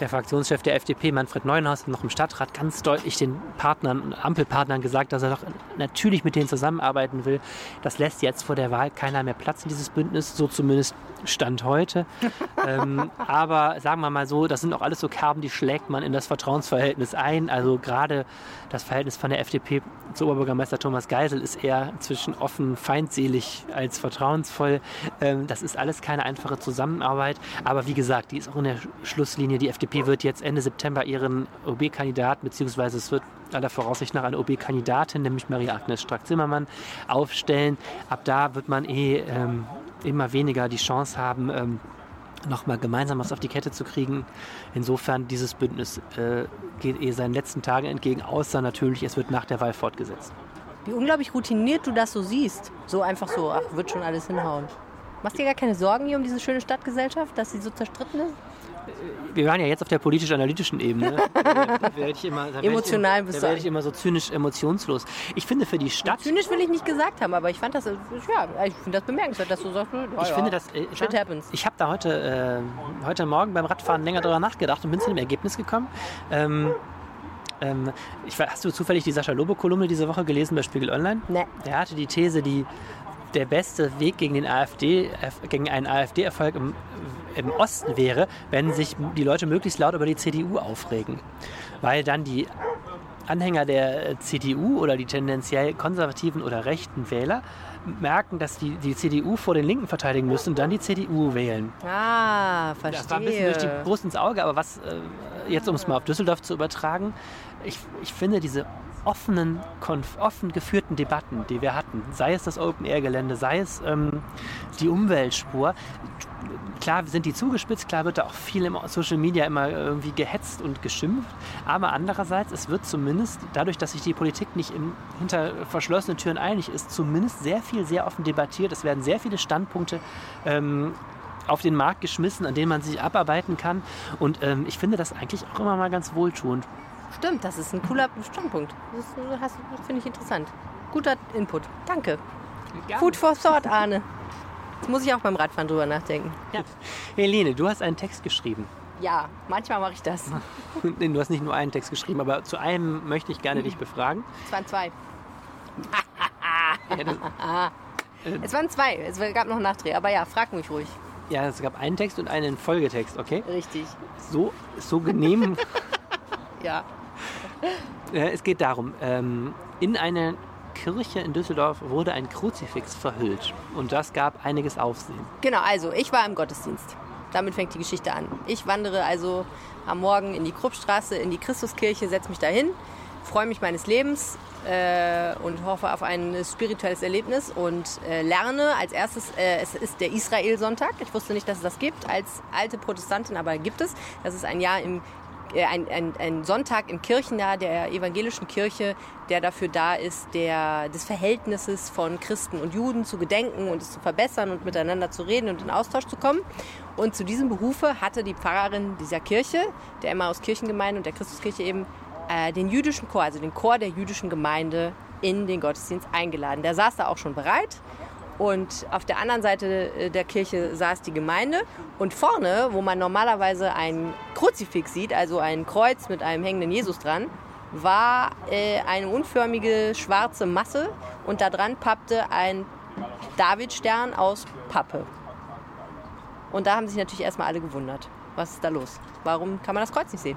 Der Fraktionschef der FDP, Manfred Neuenhaus, hat noch im Stadtrat ganz deutlich den Partnern, Ampelpartnern gesagt, dass er doch natürlich mit denen zusammenarbeiten will. Das lässt jetzt vor der Wahl keiner mehr Platz in dieses Bündnis, so zumindest Stand heute. ähm, aber sagen wir mal so, das sind auch alles so Kerben, die schlägt man in das Vertrauensverhältnis ein. Also gerade das Verhältnis von der FDP zu Oberbürgermeister Thomas Geisel ist eher inzwischen offen feindselig als vertrauensvoll. Ähm, das ist alles keine einfache Zusammenarbeit. Aber wie gesagt, die ist auch in der Schlusslinie. Die FDP wird jetzt Ende September ihren OB-Kandidaten, beziehungsweise es wird aller Voraussicht nach eine OB-Kandidatin, nämlich Marie-Agnes Strack-Zimmermann, aufstellen. Ab da wird man eh ähm, immer weniger die Chance haben, ähm, nochmal gemeinsam was auf die Kette zu kriegen. Insofern, dieses Bündnis äh, geht eh seinen letzten Tagen entgegen, außer natürlich, es wird nach der Wahl fortgesetzt. Wie unglaublich routiniert du das so siehst. So einfach so, ach, wird schon alles hinhauen. Machst du dir gar keine Sorgen hier um diese schöne Stadtgesellschaft, dass sie so zerstritten ist? wir waren ja jetzt auf der politisch-analytischen Ebene. da werde ich immer, da Emotional bist Da werde ich immer so zynisch emotionslos. Ich finde für die Stadt. Zynisch will ich nicht gesagt haben, aber ich fand das, ja, ich finde das bemerkenswert, dass du sagst, oh, ich ja, finde das. Äh, Shit happens. Ich habe da heute, äh, heute Morgen beim Radfahren länger drüber nachgedacht und bin zu dem Ergebnis gekommen. Ähm, ähm, ich, hast du zufällig die Sascha Lobo-Kolumne diese Woche gelesen bei Spiegel Online? Nee. Der hatte die These, die der beste Weg gegen, den AfD, gegen einen AfD-Erfolg im, im Osten wäre, wenn sich die Leute möglichst laut über die CDU aufregen. Weil dann die Anhänger der CDU oder die tendenziell konservativen oder rechten Wähler merken, dass die, die CDU vor den Linken verteidigen müssen und dann die CDU wählen. Ah, verstehe. Das war ein bisschen durch die Brust ins Auge, aber was, äh, jetzt um es mal auf Düsseldorf zu übertragen, ich, ich finde diese offenen, offen geführten Debatten, die wir hatten, sei es das Open-Air-Gelände, sei es ähm, die Umweltspur, klar sind die zugespitzt, klar wird da auch viel im Social Media immer irgendwie gehetzt und geschimpft, aber andererseits, es wird zumindest, dadurch, dass sich die Politik nicht in, hinter verschlossenen Türen einig ist, zumindest sehr viel, sehr offen debattiert. Es werden sehr viele Standpunkte ähm, auf den Markt geschmissen, an denen man sich abarbeiten kann. Und ähm, ich finde das eigentlich auch immer mal ganz wohltuend. Stimmt, das ist ein cooler Standpunkt. Das, das finde ich interessant. Guter Input. Danke. Gerne. Food for thought, Arne. Jetzt muss ich auch beim Radfahren drüber nachdenken. Ja. Helene, du hast einen Text geschrieben. Ja, manchmal mache ich das. du hast nicht nur einen Text geschrieben, aber zu einem möchte ich gerne dich befragen. Es waren zwei. es waren zwei. Es gab noch einen Nachdreh. Aber ja, frag mich ruhig. Ja, es gab einen Text und einen Folgetext, okay? Richtig. So, so genehm. ja. Äh, es geht darum, ähm, in einer Kirche in Düsseldorf wurde ein Kruzifix verhüllt und das gab einiges Aufsehen. Genau, also ich war im Gottesdienst. Damit fängt die Geschichte an. Ich wandere also am Morgen in die Kruppstraße, in die Christuskirche, setze mich dahin, freue mich meines Lebens äh, und hoffe auf ein spirituelles Erlebnis und äh, lerne als erstes, äh, es ist der Israel-Sonntag. Ich wusste nicht, dass es das gibt als alte Protestantin, aber gibt es. Das ist ein Jahr im ein, ein, ein Sonntag im Kirchenjahr der evangelischen Kirche, der dafür da ist, der, des Verhältnisses von Christen und Juden zu gedenken und es zu verbessern und miteinander zu reden und in Austausch zu kommen. Und zu diesem Behufe hatte die Pfarrerin dieser Kirche, der Emmaus Kirchengemeinde und der Christuskirche eben, äh, den jüdischen Chor, also den Chor der jüdischen Gemeinde in den Gottesdienst eingeladen. Der saß da auch schon bereit und auf der anderen Seite äh, der Kirche saß die Gemeinde. Und vorne, wo man normalerweise ein Kruzifix sieht, also ein Kreuz mit einem hängenden Jesus dran, war äh, eine unförmige schwarze Masse und da dran pappte ein Davidstern aus Pappe. Und da haben sich natürlich erstmal alle gewundert. Was ist da los? Warum kann man das Kreuz nicht sehen?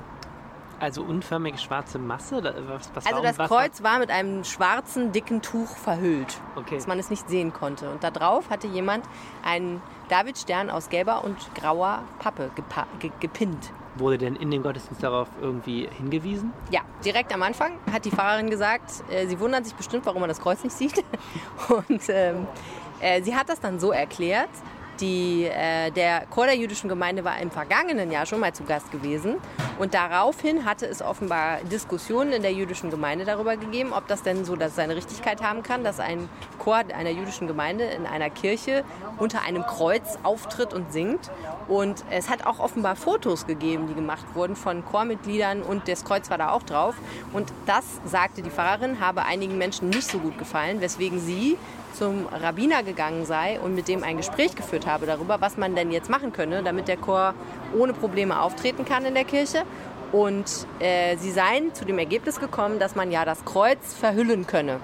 Also unförmige schwarze Masse? Was, was also das Kreuz war mit einem schwarzen, dicken Tuch verhüllt, okay. dass man es nicht sehen konnte. Und da drauf hatte jemand einen Davidstern aus gelber und grauer Pappe ge gepinnt. Wurde denn in dem Gottesdienst darauf irgendwie hingewiesen? Ja, direkt am Anfang hat die Pfarrerin gesagt, äh, sie wundert sich bestimmt, warum man das Kreuz nicht sieht. Und ähm, äh, sie hat das dann so erklärt, die, äh, der Chor der jüdischen Gemeinde war im vergangenen Jahr schon mal zu Gast gewesen Und daraufhin hatte es offenbar Diskussionen in der jüdischen Gemeinde darüber gegeben, ob das denn so dass seine Richtigkeit haben kann, dass ein Chor einer jüdischen Gemeinde in einer Kirche unter einem Kreuz auftritt und singt. Und es hat auch offenbar Fotos gegeben, die gemacht wurden von Chormitgliedern und das Kreuz war da auch drauf. Und das, sagte die Pfarrerin, habe einigen Menschen nicht so gut gefallen, weswegen sie zum Rabbiner gegangen sei und mit dem ein Gespräch geführt habe darüber, was man denn jetzt machen könne, damit der Chor ohne Probleme auftreten kann in der Kirche. Und äh, sie seien zu dem Ergebnis gekommen, dass man ja das Kreuz verhüllen könne.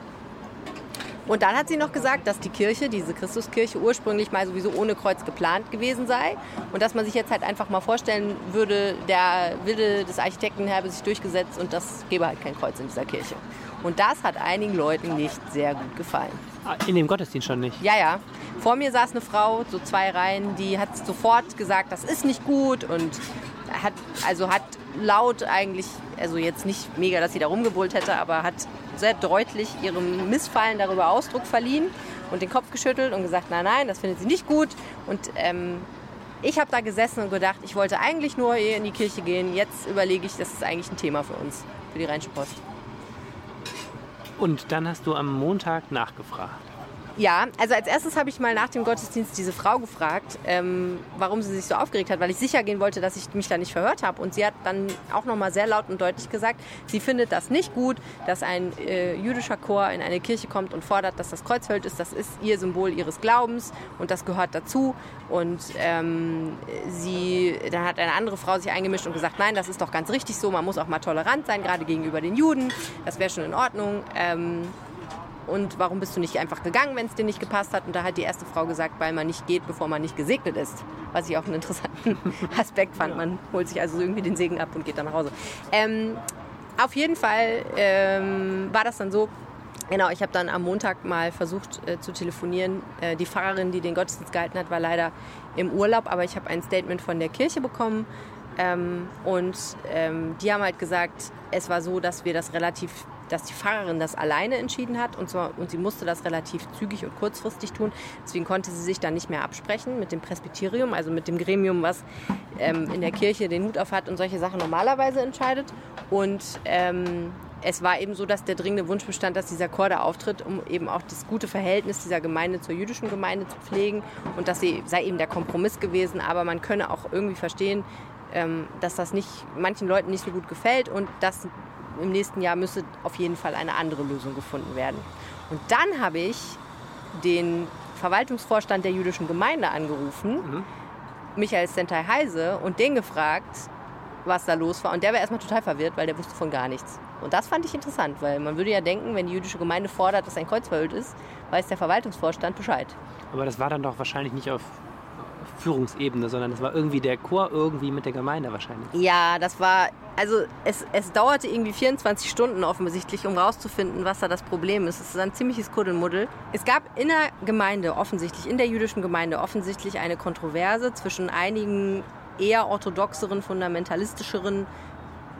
Und dann hat sie noch gesagt, dass die Kirche, diese Christuskirche, ursprünglich mal sowieso ohne Kreuz geplant gewesen sei. Und dass man sich jetzt halt einfach mal vorstellen würde, der Wille des Architekten habe sich durchgesetzt und das gäbe halt kein Kreuz in dieser Kirche. Und das hat einigen Leuten nicht sehr gut gefallen. Ah, in dem Gottesdienst schon nicht? Ja, ja. Vor mir saß eine Frau, so zwei Reihen, die hat sofort gesagt, das ist nicht gut und hat, also hat laut eigentlich, also jetzt nicht mega, dass sie da rumgebrüllt hätte, aber hat sehr deutlich ihrem Missfallen darüber Ausdruck verliehen und den Kopf geschüttelt und gesagt, nein, nein, das findet sie nicht gut. Und ähm, ich habe da gesessen und gedacht, ich wollte eigentlich nur in die Kirche gehen. Jetzt überlege ich, das ist eigentlich ein Thema für uns, für die Rheinische Post. Und dann hast du am Montag nachgefragt. Ja, also als erstes habe ich mal nach dem Gottesdienst diese Frau gefragt, ähm, warum sie sich so aufgeregt hat, weil ich sicher gehen wollte, dass ich mich da nicht verhört habe. Und sie hat dann auch nochmal sehr laut und deutlich gesagt, sie findet das nicht gut, dass ein äh, jüdischer Chor in eine Kirche kommt und fordert, dass das Kreuz verhüllt ist. Das ist ihr Symbol ihres Glaubens und das gehört dazu. Und ähm, sie, dann hat eine andere Frau sich eingemischt und gesagt, nein, das ist doch ganz richtig so, man muss auch mal tolerant sein, gerade gegenüber den Juden. Das wäre schon in Ordnung. Ähm, und warum bist du nicht einfach gegangen, wenn es dir nicht gepasst hat? Und da hat die erste Frau gesagt, weil man nicht geht, bevor man nicht gesegnet ist. Was ich auch einen interessanten Aspekt fand. Man holt sich also irgendwie den Segen ab und geht dann nach Hause. Ähm, auf jeden Fall ähm, war das dann so, Genau, ich habe dann am Montag mal versucht äh, zu telefonieren. Äh, die Pfarrerin, die den Gottesdienst gehalten hat, war leider im Urlaub, aber ich habe ein Statement von der Kirche bekommen. Ähm, und ähm, die haben halt gesagt, es war so, dass wir das relativ dass die Fahrerin das alleine entschieden hat und, zwar, und sie musste das relativ zügig und kurzfristig tun. Deswegen konnte sie sich dann nicht mehr absprechen mit dem Presbyterium, also mit dem Gremium, was ähm, in der Kirche den Hut auf hat und solche Sachen normalerweise entscheidet. Und ähm, es war eben so, dass der dringende Wunsch bestand, dass dieser Chor da auftritt, um eben auch das gute Verhältnis dieser Gemeinde zur jüdischen Gemeinde zu pflegen. Und das sei eben der Kompromiss gewesen. Aber man könne auch irgendwie verstehen, ähm, dass das nicht manchen Leuten nicht so gut gefällt und dass im nächsten Jahr müsse auf jeden Fall eine andere Lösung gefunden werden. Und dann habe ich den Verwaltungsvorstand der jüdischen Gemeinde angerufen, mhm. Michael Sentai Heise, und den gefragt, was da los war. Und der war erstmal total verwirrt, weil der wusste von gar nichts. Und das fand ich interessant, weil man würde ja denken, wenn die jüdische Gemeinde fordert, dass ein Kreuz verhüllt ist, weiß der Verwaltungsvorstand Bescheid. Aber das war dann doch wahrscheinlich nicht auf Führungsebene, sondern es war irgendwie der Chor irgendwie mit der Gemeinde wahrscheinlich. Ja, das war, also es, es dauerte irgendwie 24 Stunden offensichtlich, um rauszufinden, was da das Problem ist. Es ist ein ziemliches Kuddelmuddel. Es gab in der Gemeinde offensichtlich, in der jüdischen Gemeinde offensichtlich eine Kontroverse zwischen einigen eher orthodoxeren, fundamentalistischeren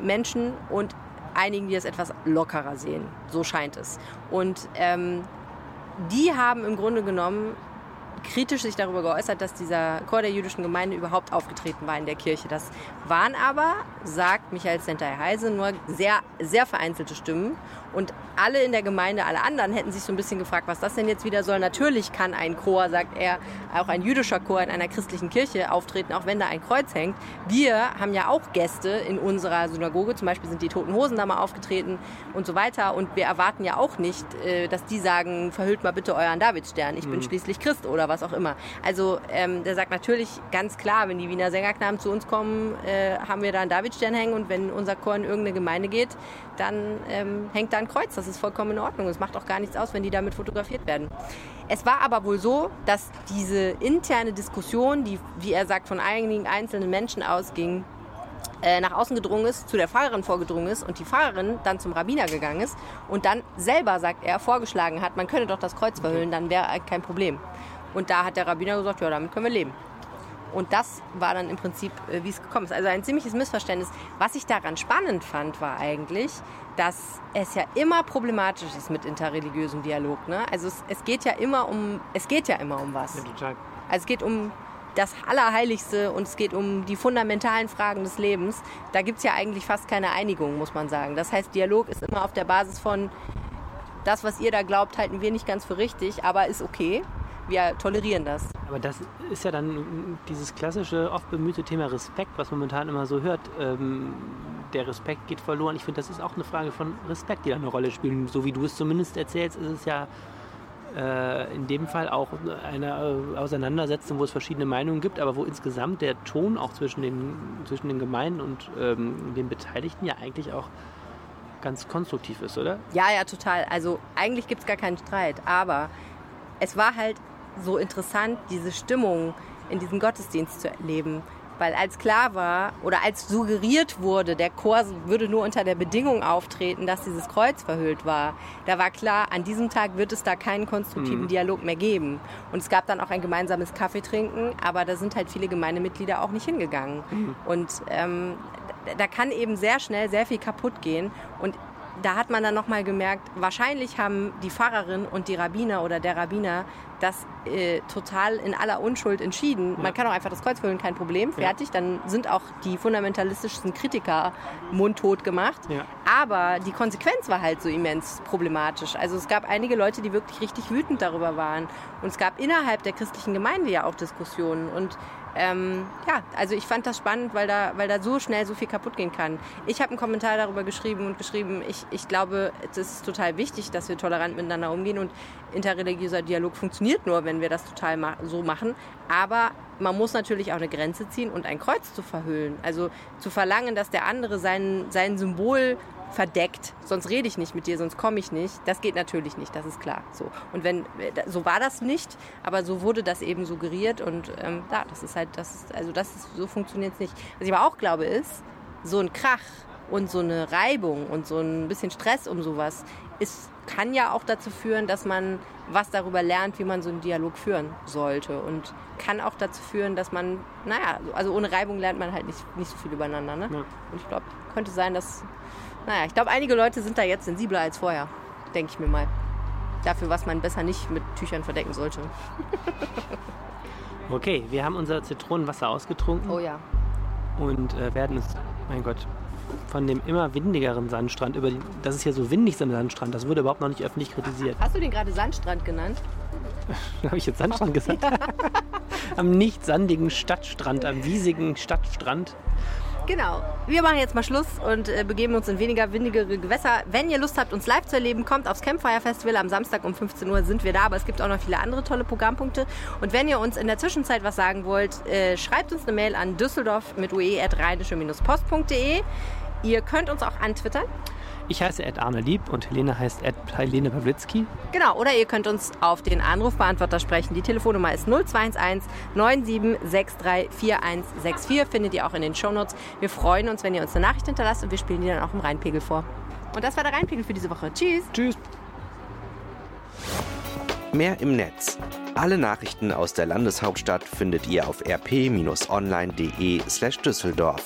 Menschen und einigen, die es etwas lockerer sehen. So scheint es. Und ähm, die haben im Grunde genommen kritisch sich darüber geäußert, dass dieser Chor der jüdischen Gemeinde überhaupt aufgetreten war in der Kirche. Das waren aber, sagt Michael Sentai Heise, nur sehr, sehr vereinzelte Stimmen. Und alle in der Gemeinde, alle anderen hätten sich so ein bisschen gefragt, was das denn jetzt wieder soll. Natürlich kann ein Chor, sagt er, auch ein jüdischer Chor in einer christlichen Kirche auftreten, auch wenn da ein Kreuz hängt. Wir haben ja auch Gäste in unserer Synagoge, zum Beispiel sind die Toten Hosen da mal aufgetreten und so weiter. Und wir erwarten ja auch nicht, äh, dass die sagen, verhüllt mal bitte euren Davidstern, ich bin mhm. schließlich Christ oder was auch immer. Also ähm, der sagt natürlich ganz klar, wenn die Wiener Sängerknaben zu uns kommen, äh, haben wir da einen Davidstern hängen und wenn unser Chor in irgendeine Gemeinde geht, dann ähm, hängt da ein Kreuz. Das ist vollkommen in Ordnung. Es macht auch gar nichts aus, wenn die damit fotografiert werden. Es war aber wohl so, dass diese interne Diskussion, die, wie er sagt, von einigen einzelnen Menschen ausging, äh, nach außen gedrungen ist, zu der Fahrerin vorgedrungen ist und die Fahrerin dann zum Rabbiner gegangen ist und dann selber, sagt er, vorgeschlagen hat, man könne doch das Kreuz verhüllen, dann wäre kein Problem. Und da hat der Rabbiner gesagt, ja, damit können wir leben. Und das war dann im Prinzip, äh, wie es gekommen ist. Also ein ziemliches Missverständnis. Was ich daran spannend fand, war eigentlich, dass es ja immer problematisch ist mit interreligiösem Dialog. Ne? Also es, es, geht ja immer um, es geht ja immer um was. Ja, total. Also es geht um das Allerheiligste und es geht um die fundamentalen Fragen des Lebens, da gibt es ja eigentlich fast keine Einigung, muss man sagen. Das heißt, Dialog ist immer auf der Basis von, das, was ihr da glaubt, halten wir nicht ganz für richtig, aber ist okay. Wir tolerieren das. Aber das ist ja dann dieses klassische, oft bemühte Thema Respekt, was man momentan immer so hört. Ähm, der Respekt geht verloren. Ich finde, das ist auch eine Frage von Respekt, die da eine Rolle spielt. So wie du es zumindest erzählst, ist es ja äh, in dem Fall auch eine äh, Auseinandersetzung, wo es verschiedene Meinungen gibt, aber wo insgesamt der Ton auch zwischen den, zwischen den Gemeinden und ähm, den Beteiligten ja eigentlich auch ganz konstruktiv ist, oder? Ja, ja, total. Also eigentlich gibt es gar keinen Streit, aber es war halt so interessant, diese Stimmung in diesem Gottesdienst zu erleben. Weil als klar war oder als suggeriert wurde, der Chor würde nur unter der Bedingung auftreten, dass dieses Kreuz verhüllt war, da war klar, an diesem Tag wird es da keinen konstruktiven mhm. Dialog mehr geben. Und es gab dann auch ein gemeinsames Kaffeetrinken, aber da sind halt viele Gemeindemitglieder auch nicht hingegangen. Mhm. Und ähm, da kann eben sehr schnell sehr viel kaputt gehen. Und da hat man dann nochmal gemerkt, wahrscheinlich haben die Pfarrerin und die Rabbiner oder der Rabbiner das äh, total in aller Unschuld entschieden. Ja. Man kann auch einfach das Kreuz füllen, kein Problem, fertig. Ja. Dann sind auch die fundamentalistischsten Kritiker mundtot gemacht. Ja. Aber die Konsequenz war halt so immens problematisch. Also es gab einige Leute, die wirklich richtig wütend darüber waren. Und es gab innerhalb der christlichen Gemeinde ja auch Diskussionen. Und ähm, ja, also ich fand das spannend, weil da, weil da so schnell so viel kaputt gehen kann. Ich habe einen Kommentar darüber geschrieben und geschrieben, ich, ich glaube, es ist total wichtig, dass wir tolerant miteinander umgehen und interreligiöser Dialog funktioniert nur, wenn wir das total ma so machen. Aber man muss natürlich auch eine Grenze ziehen und ein Kreuz zu verhüllen. Also zu verlangen, dass der andere sein, sein Symbol verdeckt, sonst rede ich nicht mit dir, sonst komme ich nicht. Das geht natürlich nicht, das ist klar. So. Und wenn, so war das nicht, aber so wurde das eben suggeriert und ähm, ja, das ist halt, das ist, also das ist, so funktioniert es nicht. Was ich aber auch glaube ist, so ein Krach und so eine Reibung und so ein bisschen Stress um sowas ist, kann ja auch dazu führen, dass man was darüber lernt, wie man so einen Dialog führen sollte und kann auch dazu führen, dass man, naja, also ohne Reibung lernt man halt nicht, nicht so viel übereinander. Ne? Ja. Und ich glaube, könnte sein, dass naja, ich glaube, einige Leute sind da jetzt sensibler als vorher, denke ich mir mal. Dafür, was man besser nicht mit Tüchern verdecken sollte. okay, wir haben unser Zitronenwasser ausgetrunken. Oh ja. Und äh, werden es, mein Gott, von dem immer windigeren Sandstrand über die, das ist ja so windig ein Sandstrand, das wurde überhaupt noch nicht öffentlich kritisiert. Hast du den gerade Sandstrand genannt? Habe ich jetzt Sandstrand gesagt? am nicht sandigen Stadtstrand, am wiesigen Stadtstrand Genau. Wir machen jetzt mal Schluss und äh, begeben uns in weniger windigere Gewässer. Wenn ihr Lust habt, uns live zu erleben, kommt aufs Campfire Festival. Am Samstag um 15 Uhr sind wir da, aber es gibt auch noch viele andere tolle Programmpunkte. Und wenn ihr uns in der Zwischenzeit was sagen wollt, äh, schreibt uns eine Mail an düsseldorf mit ue.rheinische-post.de. Ihr könnt uns auch antwittern. Ich heiße Ed Arne Lieb und Helene heißt Ed Helene Pawlitzki. Genau, oder ihr könnt uns auf den Anrufbeantworter sprechen. Die Telefonnummer ist 0211 9763 4164. Findet ihr auch in den Shownotes. Wir freuen uns, wenn ihr uns eine Nachricht hinterlasst und wir spielen die dann auch im Rheinpegel vor. Und das war der Rheinpegel für diese Woche. Tschüss. Tschüss. Mehr im Netz. Alle Nachrichten aus der Landeshauptstadt findet ihr auf rp-online.de slash Düsseldorf.